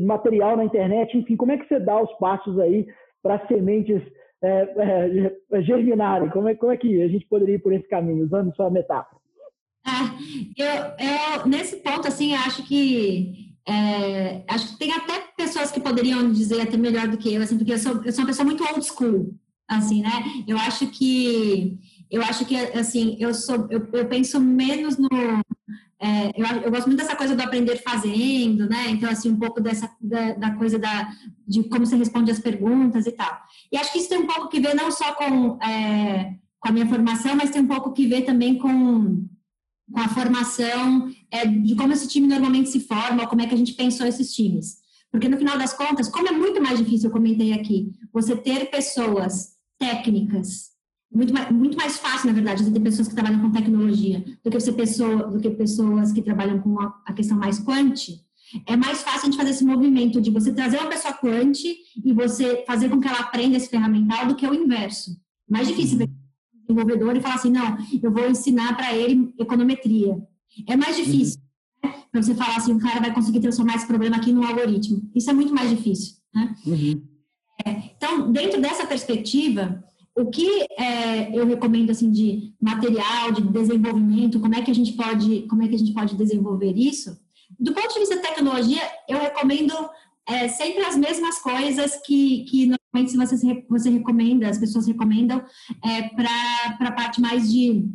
S2: material na internet, enfim, como é que você dá os passos aí para sementes é, é, germinarem? Como é, como é que a gente poderia ir por esse caminho, usando sua metáfora?
S3: É, eu, eu, nesse ponto, assim, acho que é, acho que tem até pessoas que poderiam dizer até melhor do que eu, assim, porque eu sou, eu sou uma pessoa muito old school, assim, né? Eu acho que eu acho que assim eu sou eu, eu penso menos no é, eu, eu, gosto muito dessa coisa do aprender fazendo, né? Então, assim, um pouco dessa da, da, coisa da, de como você responde as perguntas e tal. E acho que isso tem um pouco que ver não só com, é, com a minha formação, mas tem um pouco que ver também com, com a formação é, de como esse time normalmente se forma, como é que a gente pensou esses times. Porque, no final das contas, como é muito mais difícil, eu comentei aqui, você ter pessoas técnicas muito mais, muito mais fácil, na verdade, você ter pessoas que trabalham com tecnologia do que, você pessoa, do que pessoas que trabalham com a, a questão mais quant. É mais fácil a gente fazer esse movimento de você trazer uma pessoa quant e você fazer com que ela aprenda esse ferramental do que o inverso. Mais difícil ver um desenvolvedor e falar assim, não, eu vou ensinar para ele econometria. É mais difícil uhum. né? para você falar assim, o cara vai conseguir transformar esse problema aqui num algoritmo. Isso é muito mais difícil. Né? Uhum. Então, dentro dessa perspectiva, o que é, eu recomendo assim de material, de desenvolvimento, como é que a gente pode, como é que a gente pode desenvolver isso? Do ponto de vista de tecnologia, eu recomendo é, sempre as mesmas coisas que, que normalmente você, você recomenda, as pessoas recomendam é, para a parte mais de,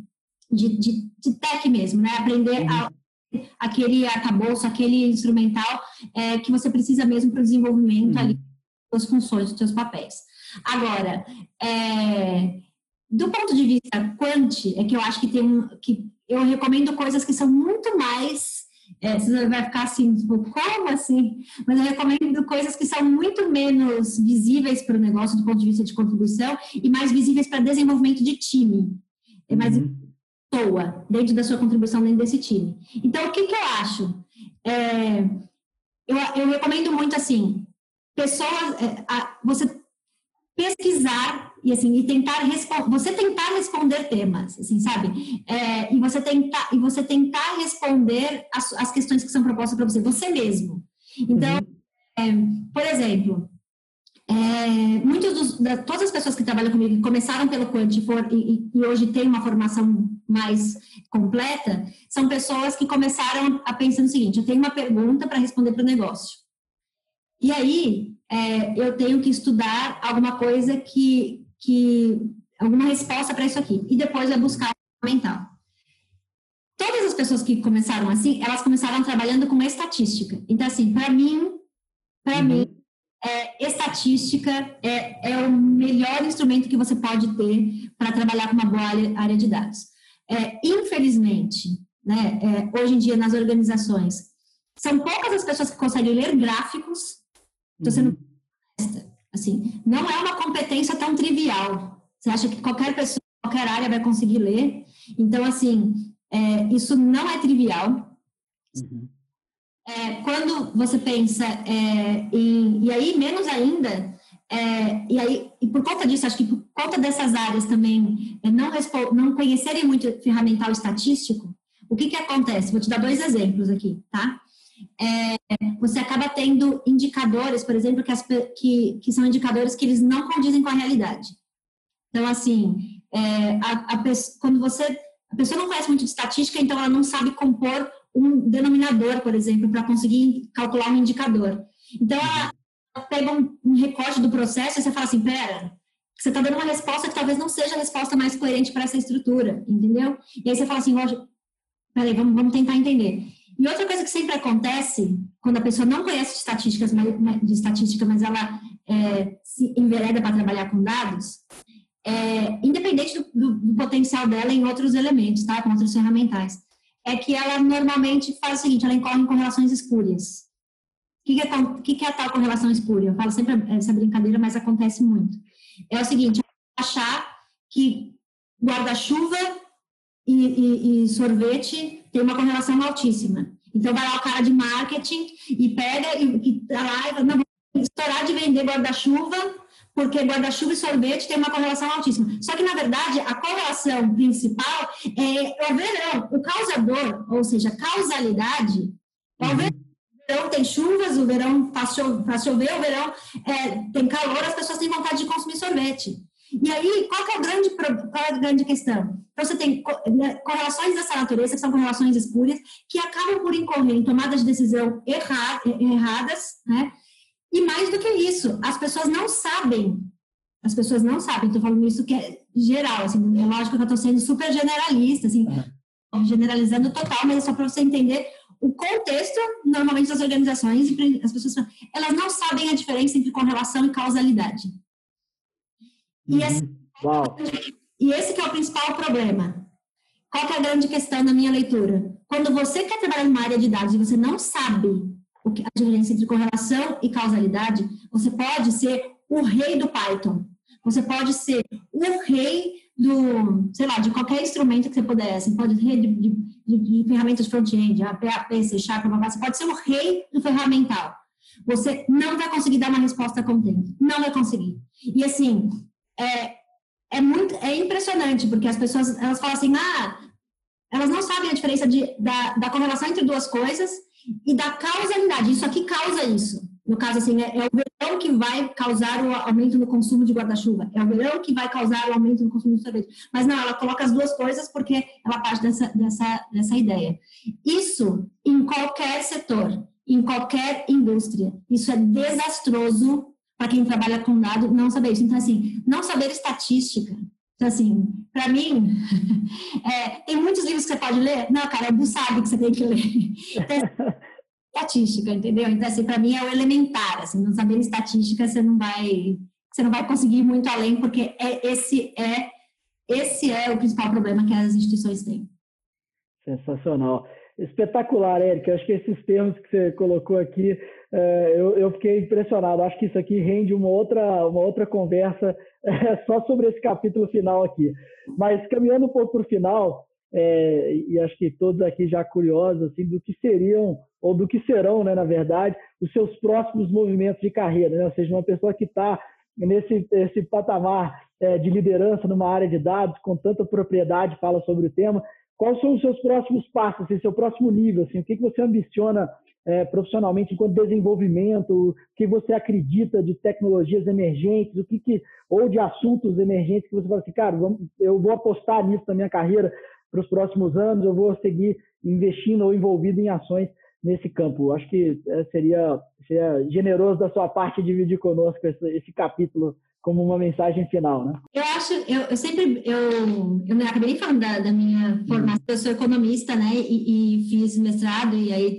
S3: de, de, de, tech mesmo, né? Aprender uhum. a, aquele arcabouço, aquele instrumental é, que você precisa mesmo para o desenvolvimento uhum. ali das funções, dos seus papéis. Agora, é, do ponto de vista quant, é que eu acho que tem um, que eu recomendo coisas que são muito mais é, você vai ficar assim, tipo, como assim? Mas eu recomendo coisas que são muito menos visíveis para o negócio do ponto de vista de contribuição e mais visíveis para desenvolvimento de time. É mais uhum. pessoa dentro da sua contribuição dentro desse time. Então, o que, que eu acho? É, eu, eu recomendo muito assim, pessoas, é, você pesquisar e assim e tentar você tentar responder temas assim sabe? É, e você tentar e você tentar responder as, as questões que são propostas para você você mesmo. Então uhum. é, por exemplo é, muitos dos, da, todas as pessoas que trabalham comigo começaram pelo Quant e, e, e, hoje têm uma formação mais completa são pessoas que começaram a pensar no seguinte eu tenho uma pergunta para responder para o negócio e aí é, eu tenho que estudar alguma coisa que, que alguma resposta para isso aqui. E depois é buscar mental. Todas as pessoas que começaram assim, elas começaram trabalhando com estatística. Então, assim, para mim, para uhum. mim, é, estatística é, é o melhor instrumento que você pode ter para trabalhar com uma boa área, área de dados. É, infelizmente, né, é, hoje em dia nas organizações, são poucas as pessoas que conseguem ler gráficos Estou sendo uhum. assim, não é uma competência tão trivial. Você acha que qualquer pessoa, qualquer área vai conseguir ler? Então, assim, é, isso não é trivial. Uhum. É, quando você pensa é, em, e aí menos ainda, é, e aí e por conta disso, acho que por conta dessas áreas também é, não, não conhecerem muito ferramental estatístico, o que que acontece? Vou te dar dois exemplos aqui, tá? É, você acaba tendo indicadores, por exemplo, que, as, que, que, são indicadores que eles não condizem com a realidade. Então, assim, é, a, a, quando você. A pessoa não conhece muito de estatística, então ela não sabe compor um denominador, por exemplo, para conseguir calcular um indicador. Então, ela, pega um, um, recorte do processo e você fala assim: pera, você está dando uma resposta que talvez não seja a resposta mais coerente para essa estrutura, entendeu? E aí você fala assim: peraí, vamos, vamos tentar entender. E outra coisa que sempre acontece, quando a pessoa não conhece de, estatísticas, de estatística, mas ela é, se envereda para trabalhar com dados, é, independente do, do, do, potencial dela em outros elementos, tá? com outros ferramentais, é que ela normalmente faz o seguinte, ela incorre em correlações espúrias. O que, que, é, tal, que, que é tal correlação espúria? Eu falo sempre essa brincadeira, mas acontece muito. É o seguinte, achar que guarda-chuva e, e, e sorvete tem uma correlação altíssima. Então, vai lá o cara de marketing e pega e, e tá lá e fala, não, vou estourar de vender guarda-chuva, porque guarda-chuva e sorvete tem uma correlação altíssima. Só que, na verdade, a correlação principal é o verão. O causador, ou seja, causalidade, é o verão. O verão tem chuvas, o verão faz chover, o verão é, tem calor, as pessoas têm vontade de consumir sorvete. E aí, qual é, a grande, qual é a grande questão? Então, você tem né, correlações dessa natureza, que são correlações espúrias, que acabam por incorrer em tomadas de decisão erradas, né? E mais do que isso, as pessoas não sabem, as pessoas não sabem, estou falando isso que é geral, assim, é lógico que eu estou sendo super generalista, assim, uhum. generalizando total, mas é só para você entender o contexto, normalmente, das organizações, as pessoas, elas não sabem a diferença entre correlação e causalidade. E, esse, e esse que é o principal problema. Qual é a grande questão na minha leitura? Quando você quer trabalhar numa área de dados e você não sabe o que, a diferença entre correlação e causalidade, você pode ser o rei do Python. Você pode ser o rei do, sei lá, de qualquer instrumento que você pudesse. Você pode ser de, de, de, de ferramentas front-end, PHP, C Sharp, você pode ser o rei do ferramental. Você não vai conseguir dar uma resposta contente. Não vai conseguir. E assim, é, é muito é impressionante, porque as pessoas elas falam assim, ah, elas não sabem a diferença de, da, da correlação entre duas coisas e da causalidade. Isso aqui causa isso. No caso, assim, é, é, o verão que vai causar o aumento no consumo de guarda-chuva. É o verão que vai causar o aumento no consumo de sorvete. Mas não, ela coloca as duas coisas porque ela parte dessa, dessa, dessa ideia. Isso em qualquer setor, em qualquer indústria. Isso é desastroso para quem trabalha com dado não saber isso. Então, assim, não saber estatística. Então, assim, para mim, <laughs> é, tem muitos livros que você pode ler. Não, cara, é o sabe que você tem que ler. Então, <laughs> estatística, entendeu? Então, assim, para mim é o elementar. Assim, não saber estatística, você não vai, você não vai conseguir ir muito além, porque é, esse é esse é o principal problema que as instituições têm.
S2: Sensacional. Espetacular, Eric. Eu acho que esses termos que você colocou aqui, é, eu, eu fiquei impressionado. Acho que isso aqui rende uma outra, uma outra conversa <laughs> é, só sobre esse capítulo final aqui. Mas caminhando um pouco para o final, é, e acho que todos aqui já curiosos assim, do que seriam ou do que serão, né, na verdade, os seus próximos movimentos de carreira, né? ou seja, uma pessoa que está nesse esse patamar é, de liderança numa área de dados, com tanta propriedade, fala sobre o tema. Quais são os seus próximos passos, assim, seu próximo nível? Assim, o que, que você ambiciona é, profissionalmente enquanto desenvolvimento? O que você acredita de tecnologias emergentes? O que, que ou de assuntos emergentes que você fala assim, cara, vamos, eu vou apostar nisso na minha carreira para os próximos anos, eu vou seguir investindo ou envolvido em ações nesse campo. Acho que é, seria, seria generoso da sua parte dividir conosco esse, esse capítulo como uma mensagem final, né?
S3: Eu acho, eu, eu sempre, eu, eu acabei falando da, da minha formação, eu sou economista, né, e, e fiz mestrado e aí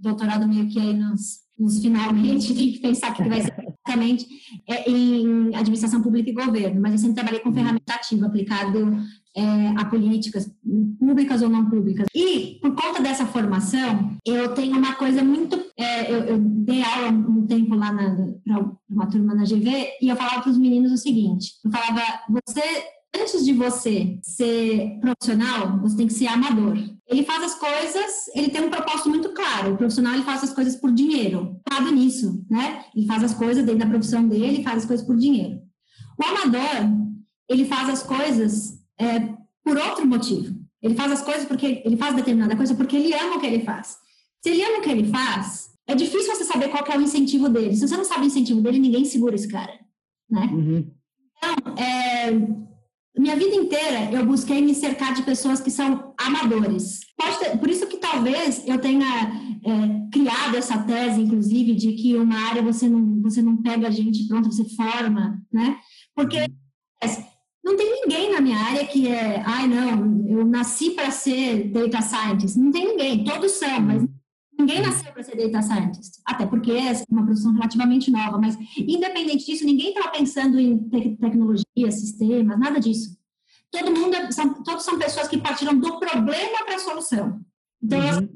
S3: doutorado meio que aí nos, nos finalmente, <laughs> tem que pensar que vai ser exatamente é, em administração pública e governo, mas eu sempre trabalhei com ferramenta ativa aplicado é, a políticas públicas ou não públicas. E, por conta dessa formação, eu tenho uma coisa muito. É, eu, eu, dei aula um tempo lá para uma turma na GV e eu falava para os meninos o seguinte: eu falava, você. Antes de você ser profissional, você tem que ser amador. Ele faz as coisas, ele tem um propósito muito claro. O profissional ele faz as coisas por dinheiro. Sabe nisso, né? Ele faz as coisas dentro da profissão dele, faz as coisas por dinheiro. O amador, ele faz as coisas é, por outro motivo. Ele faz as coisas porque ele faz determinada coisa porque ele ama o que ele faz. Se ele ama o que ele faz, é difícil você saber qual é o incentivo dele. Se você não sabe o incentivo dele, ninguém segura esse cara, né? Uhum. Então, é, minha vida inteira eu busquei me cercar de pessoas que são amadores. Ter, por isso que talvez eu tenha é, criado essa tese, inclusive, de que uma área você não, você não pega a gente pronto, você forma, né? Porque uhum. Não tem ninguém na minha área que é, ai não, eu nasci para ser data scientist. Não tem ninguém, todos são, mas ninguém nasceu para ser data scientist. Até porque é uma profissão relativamente nova, mas independente disso, ninguém estava pensando em te tecnologia, sistemas, nada disso. Todo mundo, é, são, todos são pessoas que partiram do problema para a solução. Então, uhum.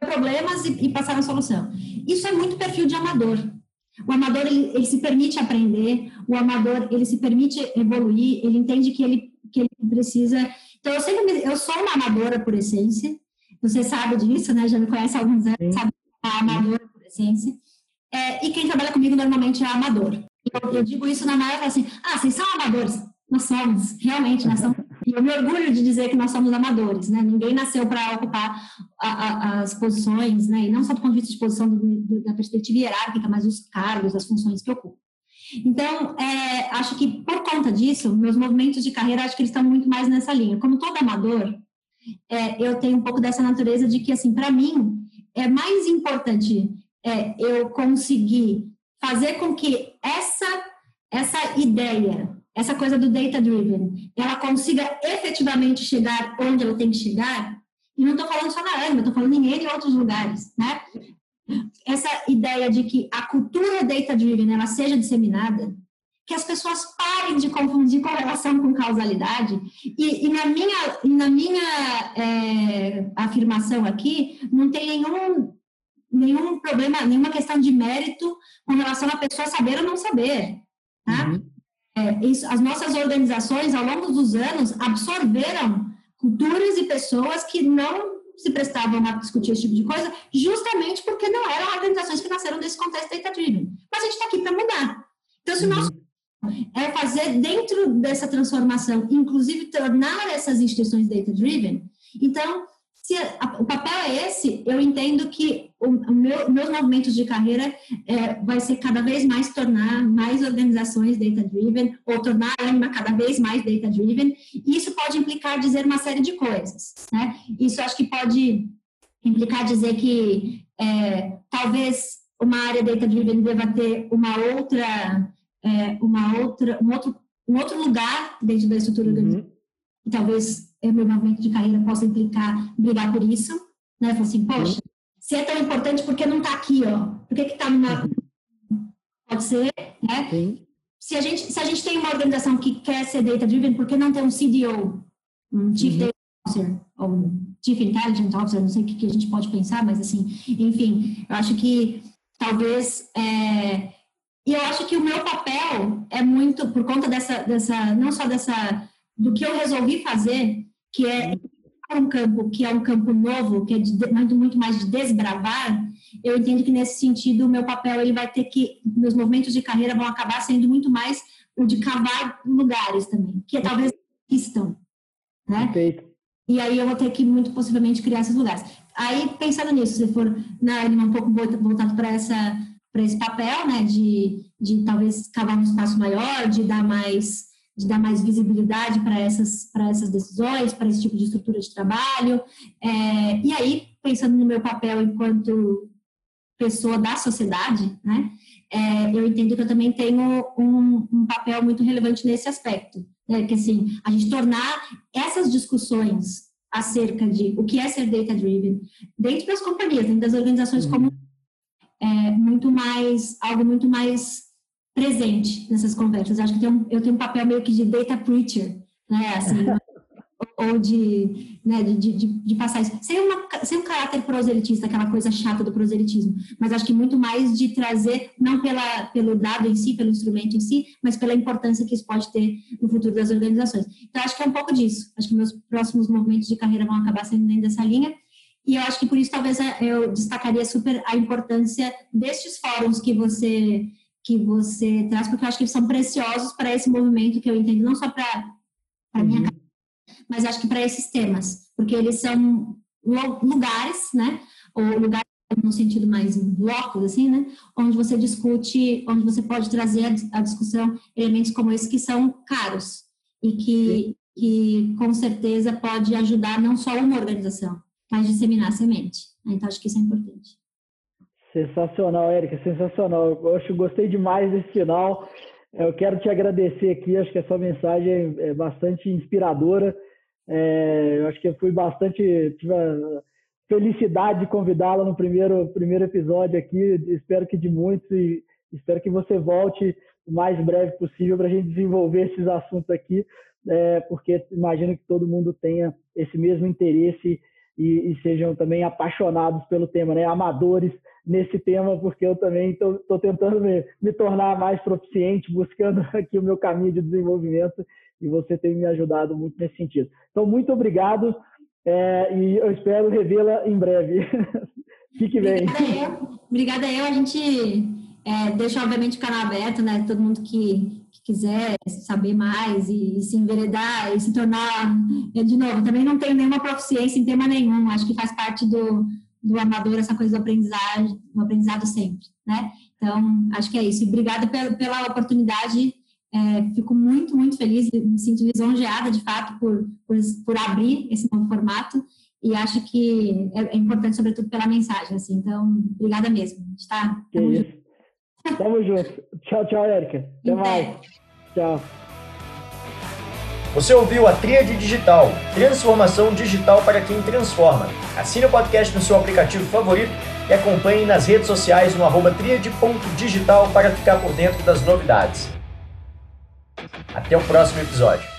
S3: problemas e, e passaram a solução. Isso é muito perfil de amador. O amador ele, ele, se permite aprender, o amador ele se permite evoluir, ele entende que ele que ele precisa. Então eu sempre eu sou uma amadora por essência. Você sabe disso, né? Já me conhece há alguns anos, sabe? A amadora por essência. É, e quem trabalha comigo normalmente é amador. Eu, eu digo isso na maior assim, ah, vocês são amadores. Nós somos, realmente, nós somos e eu me orgulho de dizer que nós somos amadores, né? Ninguém nasceu para ocupar a, a, as posições, né? E não só do ponto de vista de posição do, do, da perspectiva hierárquica, mas os cargos, as funções que ocupam. Então, é, acho que por conta disso, meus movimentos de carreira, acho que eles estão muito mais nessa linha. Como todo amador, é, eu tenho um pouco dessa natureza de que, assim, para mim, é mais importante é, eu conseguir fazer com que essa, essa ideia essa coisa do data driven, ela consiga efetivamente chegar onde ela tem que chegar, e não estou falando só na ANMA, estou falando em N outros lugares, né? Essa ideia de que a cultura data driven ela seja disseminada, que as pessoas parem de confundir correlação com causalidade, e, e na minha, na minha é, afirmação aqui, não tem nenhum, nenhum problema, nenhuma questão de mérito com relação à pessoa saber ou não saber, tá? Uhum é, isso, as nossas organizações, ao longo dos anos, absorveram culturas e pessoas que não se prestavam a discutir esse tipo de coisa, justamente porque não eram organizações que nasceram desse contexto data-driven. Mas a gente está aqui para mudar. Então, se o nosso é fazer dentro dessa transformação, inclusive tornar essas instituições data-driven, então se a, o papel é esse, eu entendo que o, o meu, meus movimentos de carreira é, vai ser cada vez mais tornar mais organizações data-driven ou tornar a Anima cada vez mais data-driven. E isso pode implicar dizer uma série de coisas, né? Isso acho que pode implicar dizer que é, talvez uma área data-driven deva ter uma outra, é, uma outra, um outro, um outro lugar dentro da estrutura uhum. talvez o meu movimento de carreira possa implicar brigar por isso, né? Falar assim, poxa, se é tão importante, por que não está aqui, ó? Por que está numa... Pode ser, né? Sim. Se a, gente, se a gente tem uma organização que quer ser data-driven, por que não ter um CDO, um Chief uhum. Data Officer, ou um Chief Intelligence Officer, não sei o que, que a gente pode pensar, mas assim, enfim, eu acho que talvez... É, e eu acho que o meu papel é muito, por conta dessa, dessa não só dessa, do que eu resolvi fazer, que é um campo que é um campo novo, que é de, muito mais de desbravar, eu entendo que nesse sentido o meu papel ele vai ter que, meus movimentos de carreira vão acabar sendo muito mais o de cavar lugares também, que talvez estão, né? Perfeito. E aí eu vou ter que muito possivelmente criar esses lugares. Aí pensando nisso, se for na né, um pouco voltado para essa para esse papel, né, de, de talvez cavar um espaço maior, de dar mais de dar mais visibilidade para essas, essas decisões, para esse tipo de estrutura de trabalho. É, e aí, pensando no meu papel enquanto pessoa da sociedade, né, é, eu entendo que eu também tenho um, um papel muito relevante nesse aspecto. Né, que assim, a gente tornar essas discussões acerca de o que é ser data-driven dentro das companhias, dentro das organizações uhum. como é, muito mais, algo muito mais presente nessas conversas. Acho que tem um, eu tenho um papel meio que de data preacher, né, assim, <laughs> ou de, né, de, de, de, passar isso. Sem, uma, sem um caráter proselitista, aquela coisa chata do proselitismo, mas acho que muito mais de trazer, não pela, pelo dado em si, pelo instrumento em si, mas pela importância que isso pode ter no futuro das organizações. Então, acho que é um pouco disso. Acho que meus próximos movimentos de carreira vão acabar sendo dentro dessa linha. E eu acho que por isso talvez eu destacaria super a importância destes fóruns que você que você traz, porque eu acho que eles são preciosos para esse movimento que eu entendo, não só para a minha uhum. mas acho que para esses temas, porque eles são lugares, né, ou lugares no sentido mais blocos, assim, né, onde você discute, onde você pode trazer a, discussão elementos como esse que são caros e que, que com certeza pode ajudar não só uma organização, mas disseminar a semente. Então, acho que isso é importante.
S2: Sensacional, Érica, sensacional. Eu acho, gostei demais desse final. Eu quero te agradecer aqui, acho que a sua mensagem é bastante inspiradora. É, eu acho que eu fui bastante. Tive a felicidade de convidá-la no primeiro, primeiro episódio aqui. Espero que de muitos e espero que você volte o mais breve possível para a gente desenvolver esses assuntos aqui, é, porque imagino que todo mundo tenha esse mesmo interesse e, e, sejam também apaixonados pelo tema, né? amadores nesse tema, porque eu também estou tentando me, me, tornar mais proficiente, buscando <laughs> aqui o meu caminho de desenvolvimento e você tem me ajudado muito nesse sentido. Então, muito obrigado é, e eu espero revê-la em breve. <laughs> Fique bem.
S3: Obrigada eu. Obrigada eu. A gente é, deixa, obviamente, o canal aberto, né? Todo mundo que, que quiser saber mais e, e, se enveredar e se tornar, é, de novo, também não tenho nenhuma proficiência em tema nenhum, acho que faz parte do, do amador essa coisa do aprendizado, do aprendizado sempre, né? Então, acho que é isso. E obrigada pela, pela oportunidade, é, fico muito, muito feliz, me sinto lisonjeada, de fato, por, por, por abrir esse novo formato e acho que é, é, importante, sobretudo, pela mensagem, assim. Então, obrigada mesmo. A gente tá...
S2: Que isso. Tamo junto. Tchau, tchau, Érica. Até mais. Tchau.
S1: Você ouviu a Tríade Digital, transformação digital para quem transforma. Assine o podcast no seu aplicativo favorito e acompanhe nas redes sociais no arroba tríade.digital para ficar por dentro das novidades. Até o próximo episódio.